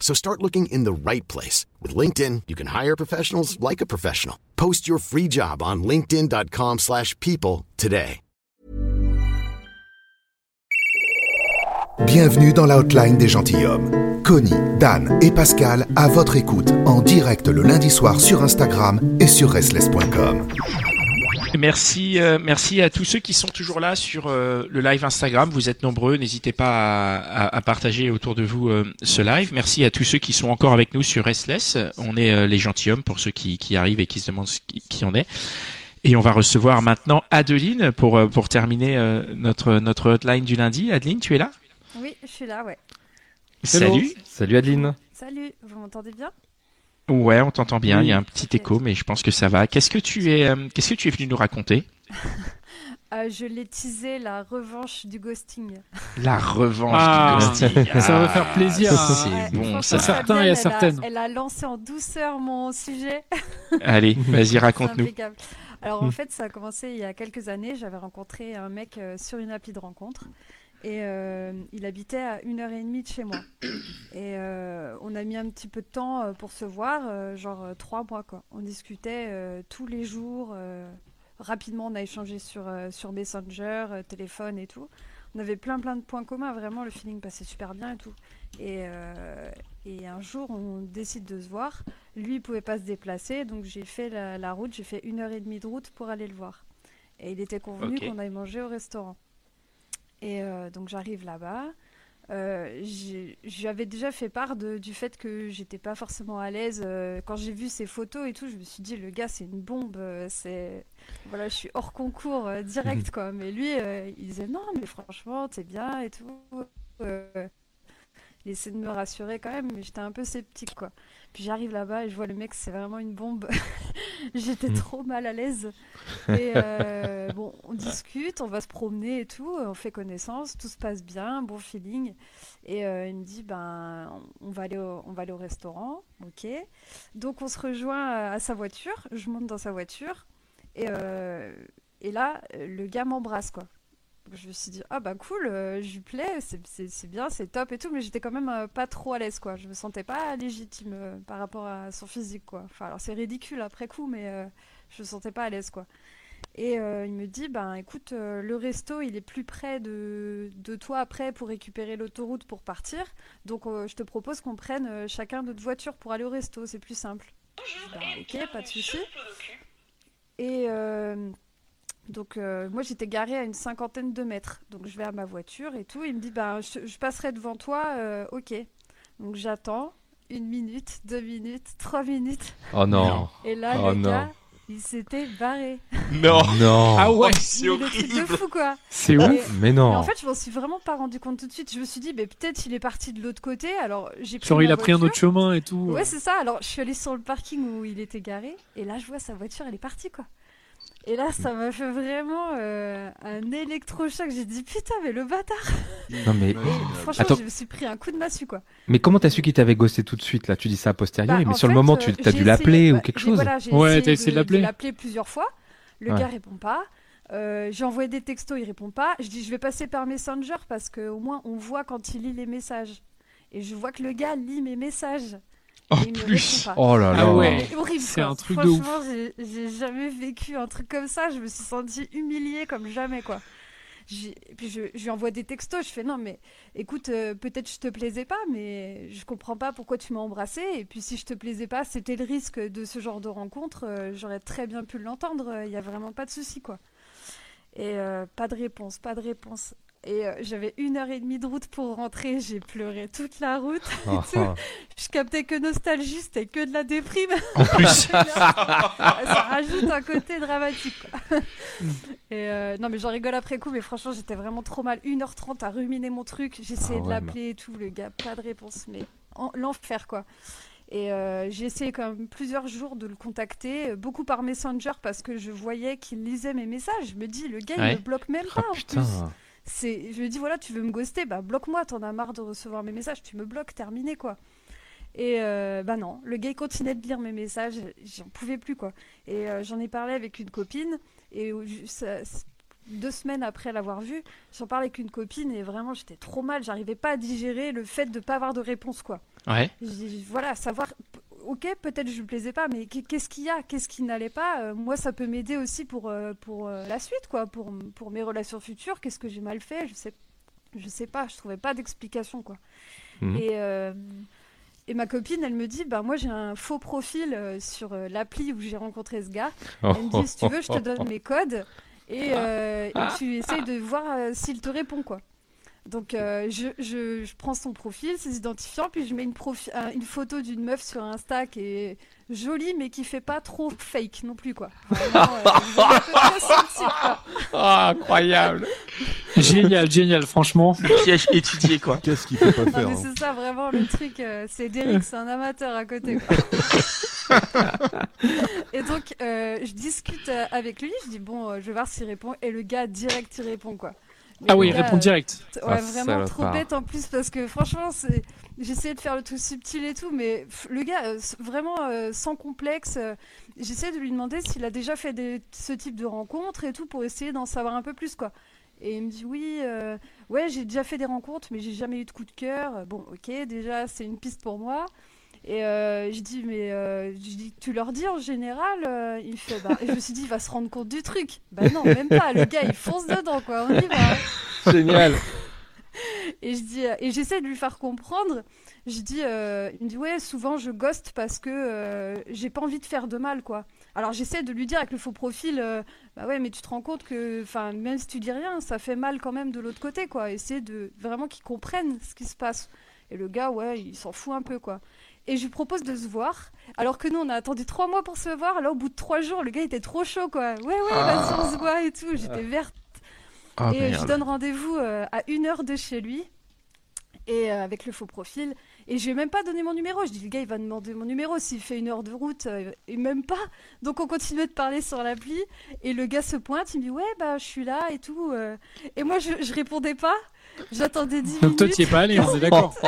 So start looking in the right place. With LinkedIn, you can hire professionals like a professional. Post your free job on linkedin.com slash people today. Bienvenue dans la hotline des gentilshommes. Connie, Dan et Pascal à votre écoute en direct le lundi soir sur Instagram et sur restless.com. Merci, euh, merci à tous ceux qui sont toujours là sur euh, le live Instagram. Vous êtes nombreux, n'hésitez pas à, partager autour de vous euh, ce live. Merci à tous ceux qui sont encore avec nous sur Restless. On est les gentilshommes pour ceux qui, arrivent et qui se demandent qui, qui, on est. Et on va recevoir maintenant Adeline pour pour terminer notre notre hotline du lundi. Adeline, tu es là? Oui, je suis là, ouais. Salut. Salut Adeline. Salut, vous m'entendez bien? Ouais, on t'entend bien. Il y a un petit écho, mais je pense que ça va. Qu'est-ce que tu es, euh, qu'est-ce que tu es venu nous raconter? Euh, Je l'ai teasé la revanche du ghosting. La revanche du ah. ghosting. ça va faire plaisir. C'est bon, ça. Certains et à certaines. Elle a lancé en douceur mon sujet. Allez, vas-y, raconte-nous. Alors en fait, ça a commencé il y a quelques années. J'avais rencontré un mec euh, sur une appli de rencontre. Et euh, il habitait à une heure et demie de chez moi. Et euh, on a mis un petit peu de temps euh, pour se voir, genre trois mois quoi. On discutait tous les jours. rapidement, on a échangé sur, sur Messenger, téléphone et tout. On avait plein plein de points communs. Vraiment, le feeling passait super bien et tout. Et, et un jour, on décide de se voir. Lui, il pouvait pas se déplacer, donc j'ai fait la, route. J'ai fait une heure et demie de route pour aller le voir. Et il était convenu qu'on aille manger au restaurant. Et euh, donc j'arrive là-bas. Euh, J'avais déjà fait part du fait que j'étais pas forcément à l'aise. Euh, quand j'ai vu ses photos et tout, je me suis dit, le gars, c'est une bombe. Euh, c'est voilà, je suis hors concours direct, quoi. Mais lui, il disait, non, mais franchement, t'es bien et tout. Il essaie de me rassurer quand même, mais j'étais un peu sceptique, quoi. Puis j'arrive là-bas et je vois le mec, c'est vraiment une bombe. J'étais hmm. trop mal à l'aise. Et euh, bon, on discute, on va se promener et tout, on fait connaissance, tout se passe bien, bon feeling. Et euh, il me dit, ben, on va, aller au, on va aller au restaurant, ok. Donc on se rejoint à sa voiture, je monte dans sa voiture. Et, euh, et là, le gars m'embrasse, quoi je me suis dit ah bah cool euh, je lui plais c'est bien c'est top et tout mais j'étais quand même euh, pas trop à l'aise quoi. Je me sentais pas légitime euh, par rapport à son physique quoi. Alors c'est ridicule après coup mais je me sentais pas à l'aise quoi. Et il me dit ben écoute le resto il est plus près de, de toi après pour récupérer l'autoroute pour partir. Donc je te propose qu'on prenne chacun notre voiture pour aller au resto c'est plus simple. Ben, ok pas de souci. Et donc euh, moi j'étais garée à une cinquantaine de mètres. Donc je vais à ma voiture et tout. Il me dit bah je, passerai devant toi, euh, ok. Donc j'attends une minute, deux minutes, trois minutes. Oh non. Et là oh le gars il s'était barré. Non. non. Ah ouais, c'est horrible. de fou quoi. C'est ouf. Mais non. en fait je m'en suis vraiment pas rendu compte tout de suite. Je me suis dit mais peut-être il est parti de l'autre côté. Alors j'ai Genre il a pris un autre chemin et tout. Ouais c'est ça. Alors je suis allée sur le parking où il était garé et là je vois sa voiture elle est partie quoi. Et là, ça m'a fait vraiment euh, un électrochoc. J'ai dit putain, mais le bâtard. Non mais franchement, Attends. je me suis pris un coup de massue quoi. Mais comment t'as su qu'il t'avait gossé tout de suite là? Tu dis ça a posteriori, bah, mais sur le moment, tu as dû l'appeler ou bah, quelque chose voilà, Ouais, t'as essayé de l'appeler. l'appeler plusieurs fois. Le gars répond pas. Euh, j'ai envoyé des textos, il répond pas. Je dis je vais passer par Messenger parce qu'au moins on voit quand il lit les messages. Et je vois que le gars lit mes messages. En plus, oh là là, ah ouais. c'est un truc de ouf. J'ai jamais vécu un truc comme ça. Je me suis sentie humiliée comme jamais quoi. puis je, lui envoie des textos, je fais non mais écoute, euh, peut-être je te plaisais pas, mais je comprends pas pourquoi tu m'as embrassé. Et puis si je te plaisais pas, c'était le risque de ce genre de rencontre. Euh, j'aurais très bien pu l'entendre. Il y a vraiment pas de souci quoi. Et pas de réponse, pas de réponse. Et euh, j'avais une heure et demie de route pour rentrer. J'ai pleuré toute la route. Ah. Je captais que nostalgie, c'était que de la déprime. En plus, ça rajoute un côté dramatique. et euh, non, mais j'en rigole après coup, mais franchement, j'étais vraiment trop mal. 1h30 à ruminer mon truc. J'essayais ah de l'appeler et tout. Le gars, pas de réponse, mais l'enfer quoi. Et euh, j'ai essayé quand même plusieurs jours de le contacter, beaucoup par Messenger parce que je voyais qu'il lisait mes messages. Je me dis, le gars, il me bloque même pas en plus je lui dis voilà tu veux me ghoster bah bloque-moi t'en as marre de recevoir mes messages tu me bloques terminé quoi. Et euh, bah non le gars continuait de lire mes messages j'en pouvais plus quoi. Et euh, j'en ai parlé avec une copine et deux semaines après l'avoir vu j'en parlais avec une copine et vraiment j'étais trop mal j'arrivais pas à digérer le fait de pas avoir de réponse quoi. Ouais. Voilà savoir ok, peut-être je lui plaisais pas, mais qu'est-ce qu'il y a? Qu'est-ce qui n'allait pas? Euh, Moi, ça peut m'aider aussi pour, euh, pour euh, la suite, quoi, pour, pour mes relations futures. Qu'est-ce que j'ai mal fait? Je sais, je sais pas, je trouvais pas d'explication, quoi. Mhm. Et, et ma copine, elle me dit, bah moi j'ai un faux profil sur l'appli où j'ai rencontré ce gars. Elle me dit, si tu veux, je te donne mes codes et, et tu essayes de voir s'il te répond, quoi. Donc euh, je, je, je, prends son profil, ses identifiants, puis je mets une, euh, une photo d'une meuf sur Insta qui est jolie mais qui fait pas trop fake non plus quoi. ah, incroyable. génial, génial, franchement. Le piège étudié quoi. Qu'est-ce qu'il peut pas faire hein. C'est ça vraiment le truc. Euh, c'est Derek, c'est un amateur à côté. et donc je discute avec lui, je dis bon, je vais voir s'il répond et le gars direct il répond quoi ah oui, répond direct. Ouais, ah, vraiment trop bête en plus parce que franchement, c'est... j'essayais de faire le truc subtil et tout, mais le gars, euh, vraiment euh, sans complexe, euh, j'essayais de lui demander s'il a déjà fait des... ce type de rencontres et tout pour essayer d'en savoir un peu plus quoi. Et il me dit oui, ouais, j'ai déjà fait des rencontres, mais j'ai jamais eu de coup de cœur. Bon, ok, déjà c'est une piste pour moi. Et euh, je dis, mais euh, je dis, tu leur dis en général euh, Il fait, bah, et je me suis dit, il va se rendre compte du truc. Bah non, même pas. Le gars, il fonce dedans, quoi. On y va. Génial. et je dis, et j'essaie de lui faire comprendre. Je dis, il me dit, ouais, souvent je ghost parce que j'ai pas envie de faire de mal, quoi. Alors j'essaie de lui dire avec le faux profil, bah ouais, mais tu te rends compte que, enfin, même si tu dis rien, ça fait mal quand même de l'autre côté, quoi. Essayer de vraiment qu'ils comprennent ce qui se passe. Et le gars, ouais, il s'en fout un peu, quoi et je lui propose de se voir. Alors que nous, on a attendu trois mois pour se voir. Là, au bout de trois jours, le gars était trop chaud, quoi. Ouais, ouais, vas-y, on se voit et tout. J'étais verte. Ah, et je donne rendez-vous euh, à une heure de chez lui. Et euh, avec le faux profil. Et je lui ai même pas donné mon numéro. Je dis, le gars, il va demander mon numéro s'il fait une heure de route. Euh, et même pas. Donc, on continuait de parler sur l'appli. Et le gars se pointe. Il me dit, ouais, bah, je suis là et tout. Et moi, je, je répondais pas. J'attendais 10 minutes. Donc, toi, tu es pas allé, on est d'accord.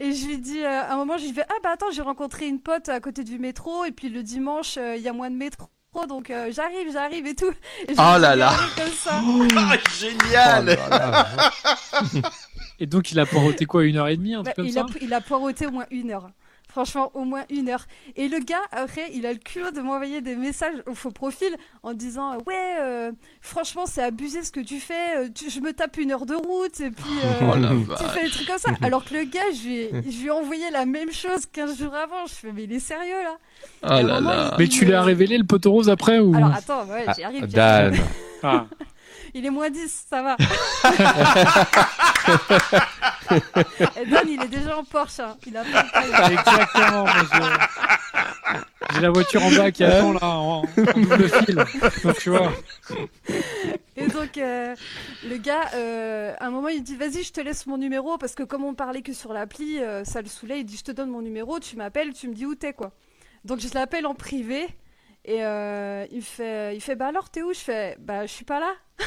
Et je lui dis, euh, à un moment, je lui fais Ah bah attends, j'ai rencontré une pote à côté du métro, et puis le dimanche, euh, il y a moins de métro. Donc euh, j'arrive, j'arrive et tout. Et oh là là ah, Génial oh Et donc il a poireauté quoi, une heure et demie, un truc bah, comme il ça a, Il a poireauté au moins une heure. Franchement, au moins une heure. Et le gars, après, il a le culot de m'envoyer des messages au faux profil en disant euh, Ouais, euh, franchement, c'est abusé ce que tu fais. Euh, je me tape une heure de route et puis oh tu fais des trucs comme ça. Alors que le gars, je lui, ai, je lui ai envoyé la même chose 15 jours avant. Je fais Mais il est sérieux là? Oh là là. Mais tu lui as révélé le poteau rose après ou Alors attends, ouais, j'y arrive. Dan. Ah. Il est moins 10, ça va. Et Dan, il est déjà en Porsche. Hein. Il a pas Exactement. J'ai la voiture en bas qui attend là, en, double fil. Donc tu vois. Et donc, euh, le gars, euh, à un moment, il dit Vas-y, je te laisse mon numéro. Parce que comme on parlait que sur l'appli, euh, ça le saoulait. Il dit Je te donne mon numéro, tu m'appelles, tu me dis où t'es, quoi. Donc, je l'appelle en privé. Et euh, il fait, il fait bah alors t'es où? Je fais bah je suis pas là.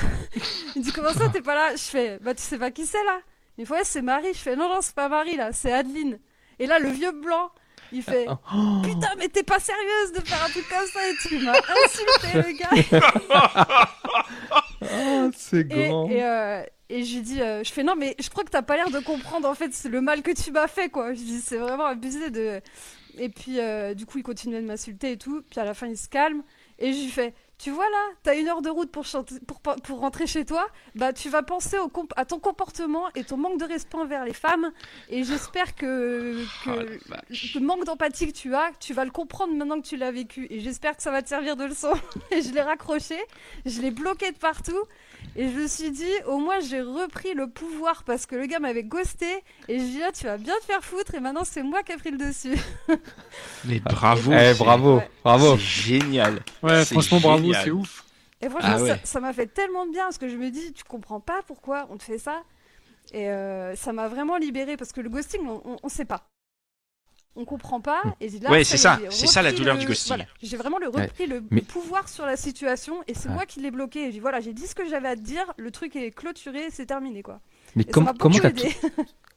il dit comment ça t'es pas là? Je fais bah tu sais pas qui c'est là Il fait ouais c'est Marie. Je fais non non c'est pas Marie là, c'est Adeline. Et là le vieux blanc, il fait oh. putain mais t'es pas sérieuse de faire un truc comme ça et tu m'as insulté le gars. oh, c'est grand. Et, euh, et je lui dis, euh, je fais non mais je crois que t'as pas l'air de comprendre en fait le mal que tu m'as fait quoi. Je dis c'est vraiment abusé de et puis, euh, du coup, il continuait de m'insulter et tout. Puis à la fin, il se calme. Et lui fais tu vois là, t'as une heure de route pour, chanter, pour, pour rentrer chez toi, bah tu vas penser au à ton comportement et ton manque de respect envers les femmes. Et j'espère que, que oh le manque d'empathie que tu as, tu vas le comprendre maintenant que tu l'as vécu. Et j'espère que ça va te servir de leçon. et je l'ai raccroché, je l'ai bloqué de partout. Et je me suis dit, au moins j'ai repris le pouvoir parce que le gars m'avait ghosté. Et je dis là, tu vas bien te faire foutre. Et maintenant, c'est moi qui ai pris le dessus. Mais bravo. Eh, bravo, bravo. C'est génial. Ouais, franchement, bravo, c'est ouf. Et franchement, ah ça m'a fait tellement de bien parce que je me dis, tu comprends pas pourquoi on te fait ça. Et euh, ça m'a vraiment libéré parce que le ghosting, on, on, sait pas. On comprend pas. Hmm. Et là, ouais, c'est ça. C'est ça la douleur du ghosting. j'ai vraiment le repris le pouvoir sur la situation et c'est moi qui l'ai bloqué. J'ai voilà, j'ai dit ce que j'avais à te dire. Le truc est clôturé, c'est terminé quoi. Mais comment t'as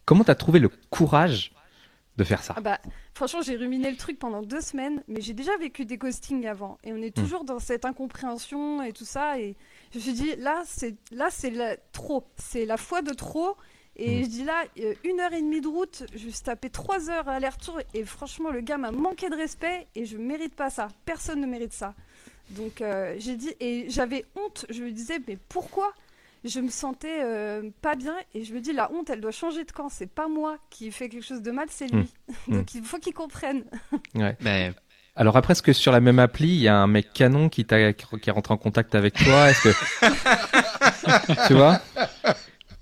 comment t'as trouvé le courage de faire ça ah bah, Franchement, j'ai ruminé le truc pendant deux semaines, mais j'ai déjà vécu des ghostings avant. Et on est hmm. toujours dans cette incompréhension et tout ça. Et je me suis dit, là, c'est là c'est trop. C'est la foi de trop. Et hmm. je dis là, euh, une heure et demie de route, je suis tapé trois heures aller-retour. Et franchement, le gars m'a manqué de respect et je mérite pas ça. Personne ne mérite ça. Donc euh, j'ai dit, et j'avais honte. Je me disais, mais pourquoi je me sentais euh, pas bien et je me dis la honte elle doit changer de camp c'est pas moi qui fais quelque chose de mal c'est lui mmh. donc mmh. il faut qu'il comprenne ouais. Ben, alors après est-ce que sur la même appli il y a un mec canon qui t'a qui est rentré en contact avec toi? Est-ce que tu vois?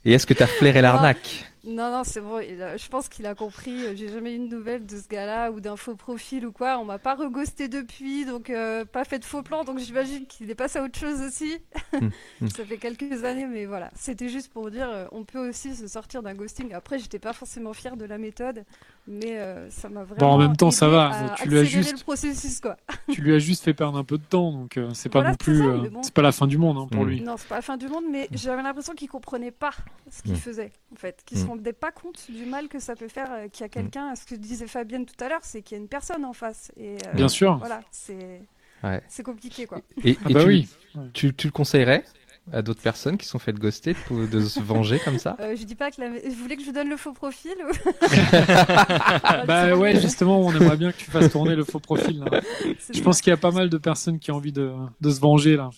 Et est-ce que tu as flairé l'arnaque? Non, non, c'est bon. je pense qu'il a compris. Euh, j'ai jamais eu de nouvelles de ce gars-là ou d'un faux profil ou quoi. On m'a pas reghosté depuis, donc euh, pas fait de faux plan. Donc j'imagine qu'il est passé à autre chose aussi. Hmm, hmm. Ça fait quelques années, mais voilà. C'était juste pour dire, euh, on peut aussi se sortir d'un ghosting. Après, j'étais pas forcément fière de la méthode, mais ça m'a vraiment. Bon, en même temps, ça va. tu lui as juste. Le processus, quoi. tu lui as juste fait perdre un peu de temps, donc c'est pas non plus. c'est pas la fin du monde hein, pour hmm. lui. Non, c'est pas la fin du monde, mais j'avais l'impression qu'il comprenait pas ce qu'il faisait, en fait, qu'il se rendait pas compte du mal que ça peut faire euh, qu'il y a mm. quelqu'un. Ce que disait Fabienne tout à l'heure, c'est qu'il y a une personne en face. Et, euh, Bien sûr. Voilà, c'est compliqué quoi. Et, ah bah tu, oui. Tu, tu, le conseillerais à d'autres personnes qui sont faites ghoster de, se venger comme ça? Euh, Je dis pas que la... vous voulez que je vous donne le faux profil Bah ouais, justement, on aimerait bien que tu fasses tourner le faux profil. Je pense qu'il y a pas mal de personnes qui ont envie de, de se venger là.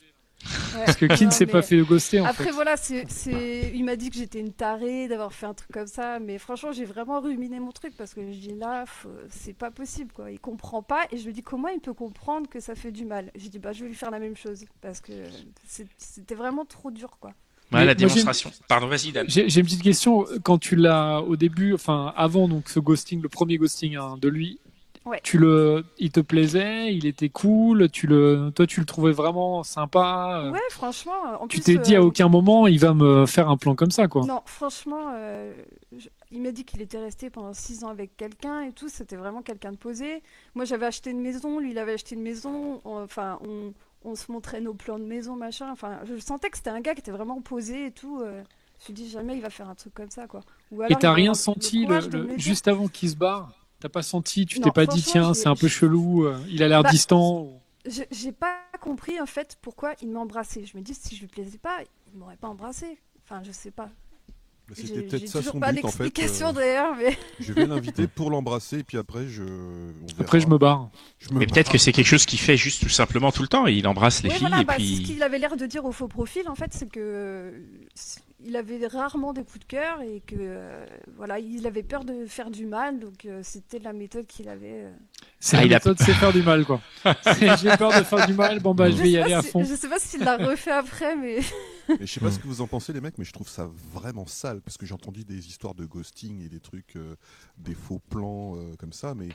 Parce que qui ne s'est pas fait ghoster en Après voilà, c'est, il m'a dit que j'étais une tarée d'avoir fait un truc comme ça, mais franchement j'ai vraiment ruminé mon truc parce que je dis là, c'est pas possible quoi. Il comprend pas et je lui dis comment il peut comprendre que ça fait du mal? J'ai dit bah je vais lui faire la même chose parce que c'était vraiment trop dur quoi. Ouais, la démonstration. Pardon, vas-y Dan. J'ai, une petite question. Quand tu l'as au début, enfin avant donc ce ghosting, le premier ghosting hein, de lui, tu le, il te plaisait, il était cool, tu le, toi tu le trouvais vraiment sympa. Euh. Ouais, franchement. tu t'es dit à euh, aucun moment il va me faire un plan comme ça, quoi. Non, franchement, euh, il m'a dit qu'il était resté pendant six ans avec quelqu'un et tout. C'était vraiment quelqu'un de posé. Moi, j'avais acheté une maison, lui, il avait acheté une maison. enfin, on, on, se montrait nos plans de maison, machin. Enfin, je sentais que c'était un gars qui était vraiment posé et tout. je me suis dit jamais il va faire un truc comme ça, quoi. Ou alors, et t'as rien senti juste avant qu'il se barre? T'as pas senti, tu t'es pas dit tiens c'est un peu chelou, euh, il a l'air bah, distant. J'ai pas compris en fait pourquoi il m'embrassait. Je me dis si je lui plaisais pas, il m'aurait pas embrassé. Enfin je sais pas. C'était peut-être ça son but en fait. Euh, d'ailleurs, mais... je vais l'inviter pour l'embrasser et puis après je. Après je me barre. mais peut-être que c'est quelque chose qu'il fait juste tout simplement tout le temps. Il embrasse les filles et bah, puis. Ce qu'il avait l'air de dire au faux profil en fait, c'est que il avait rarement des coups de cœur et que euh, voilà, il avait peur de faire du mal, donc euh, c'était la méthode qu'il avait. Euh. C'est ah, la méthode, c'est faire du mal, quoi. J'ai peur de faire du mal, bon bah je, vais y aller à fond. Je sais pas s'il l'a refait après, mais. je sais pas ce que vous en pensez, les mecs, mais je trouve ça vraiment sale parce que j'ai entendu des histoires de ghosting et des trucs, des faux plans comme ça, mais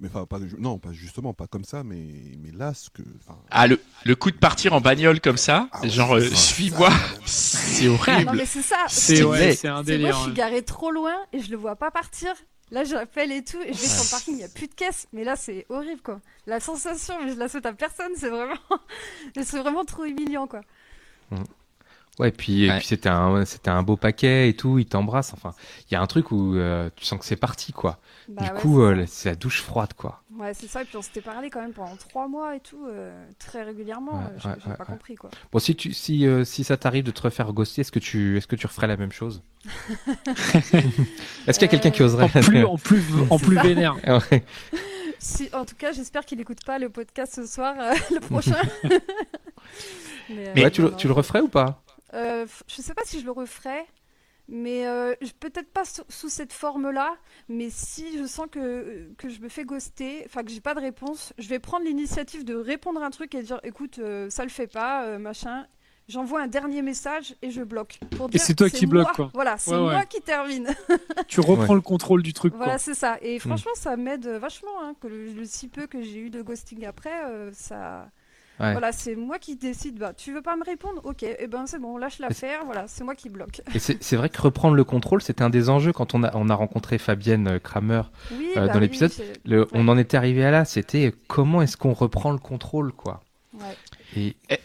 mais enfin pas non pas justement pas comme ça mais mais là ce que ah le, le coup de partir en bagnole comme ça ah genre euh, suis-moi. C'est horrible non mais c'est ça. C'est ouais, c'est un délire moi je suis garé trop loin et je le vois pas partir. Là j'appelle et tout et je vais sur le parking il y a plus de caisse. Mais là c'est horrible quoi. La sensation mais je la souhaite à personne c'est vraiment c'est vraiment trop humiliant quoi. Mmh. Ouais, puis, et puis c'était un, c'était un beau paquet et tout, il t'embrasse. Enfin, il y a un truc où euh, tu sens que c'est parti, quoi. Bah du coup, euh, c'est la douche froide, quoi. Ouais, c'est ça. Et puis on s'était parlé quand même pendant trois mois et tout, euh, très régulièrement. Ouais, J'ai pas compris, quoi. Bon, si tu, si, si ça t'arrive de te refaire ghoster, est-ce que tu, est-ce que tu referais la même chose? Est-ce qu'il y a quelqu'un qui oserait En plus, en plus, en plus vénère. si, en tout cas, j'espère qu'il n'écoute pas le podcast ce soir, le prochain. Mais, tu, le, tu, le referais ou pas? Euh, Je sais pas si je le referais. Mais euh, peut-être pas sous, cette forme-là, mais si je sens que, que je me fais ghoster, enfin que j'ai pas de réponse, je vais prendre l'initiative de répondre à un truc et dire écoute, euh, ça le fait pas, euh, machin. J'envoie un dernier message et je bloque. Pour et c'est toi qui bloque quoi. Voilà, c'est moi qui termine. tu reprends le contrôle du truc. Voilà, c'est ça. Et hmm. franchement, ça m'aide vachement. Hein, que le, si peu que j'ai eu de ghosting après, ça voilà, c'est moi qui décide. Bah, tu veux pas me répondre? Ok, et eh ben c'est bon, lâche l'affaire. Voilà, c'est moi qui bloque. Et c'est vrai que reprendre le contrôle, c'était un des enjeux quand on a, on a rencontré Fabienne euh, Kramer euh, bah dans l'épisode. On en était arrivé à là. C'était comment est-ce qu'on reprend le contrôle, quoi? Et, eh,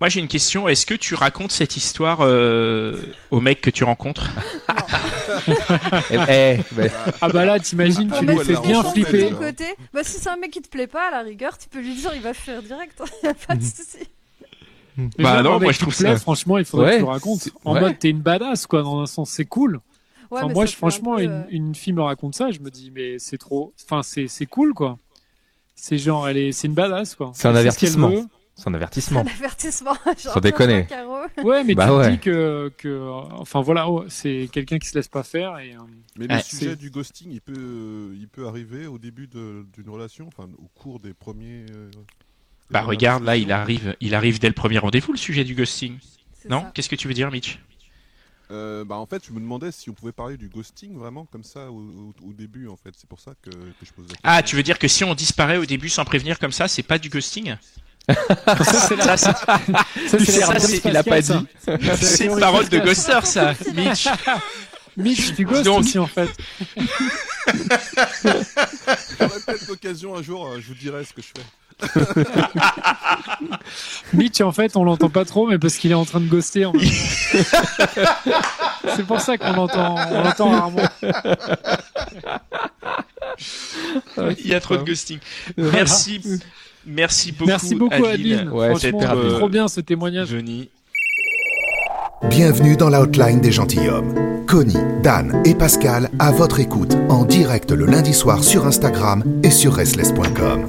moi, j'ai une question. Est-ce que tu racontes cette histoire euh, au mec que tu rencontres? eh, eh, ben. Ah bah là, t'imagines, tu lui fais bien flipper. Côté. Bah, si c'est un mec qui te plaît pas, à la rigueur, tu peux lui dire, il va faire direct. Il a pas de souci. Bah non, moi je trouve ça. Franchement, il faudrait que tu le racontes. En mode, t'es une badass, quoi, dans un sens, c'est cool. moi, je, franchement, une, euh, une, fille me raconte ça, je me dis, mais c'est trop. Enfin, c'est cool, quoi. C'est genre, elle est, c'est une badass, quoi. C'est un avertissement. C'est un avertissement. Un avertissement. Sans déconner. Ouais, mais bah tu ouais. dis que, que, enfin voilà, oh, c'est quelqu'un qui se laisse pas faire et. Euh, mais le sujet du ghosting, il peut, il peut arriver au début d'une relation, enfin au cours des premiers. Euh, bah regarde, là, il arrive, il arrive dès le premier rendez-vous le sujet du ghosting. Non Qu'est-ce que tu veux dire, Mitch? Euh, bah en fait, je me demandais si on pouvait parler du ghosting vraiment comme ça au, au, début en fait. C'est pour ça que, que je pose la question. Ah, tu veux dire que si on disparaît au début sans prévenir comme ça, c'est pas du ghosting? Ça, c'est qu'il a pas dit. C'est une parole de Ghoster, ça, Mitch. Mitch, tu ghostes aussi, en fait. L'occasion un jour, euh, je vous dirai ce que je fais. Mitch, en fait, on l'entend pas trop, mais parce qu'il est en train de ghoster. En C'est pour ça qu'on l'entend, on l'entend rarement. Il y a trop de ghosting. Merci. Merci beaucoup. Merci beaucoup, Adeline. Ouais, Franchement, euh, trop bien ce témoignage. Johnny. Bienvenue dans l'outline des gentilshommes. Connie, Dan et Pascal à votre écoute en direct le lundi soir sur Instagram et sur restless.com.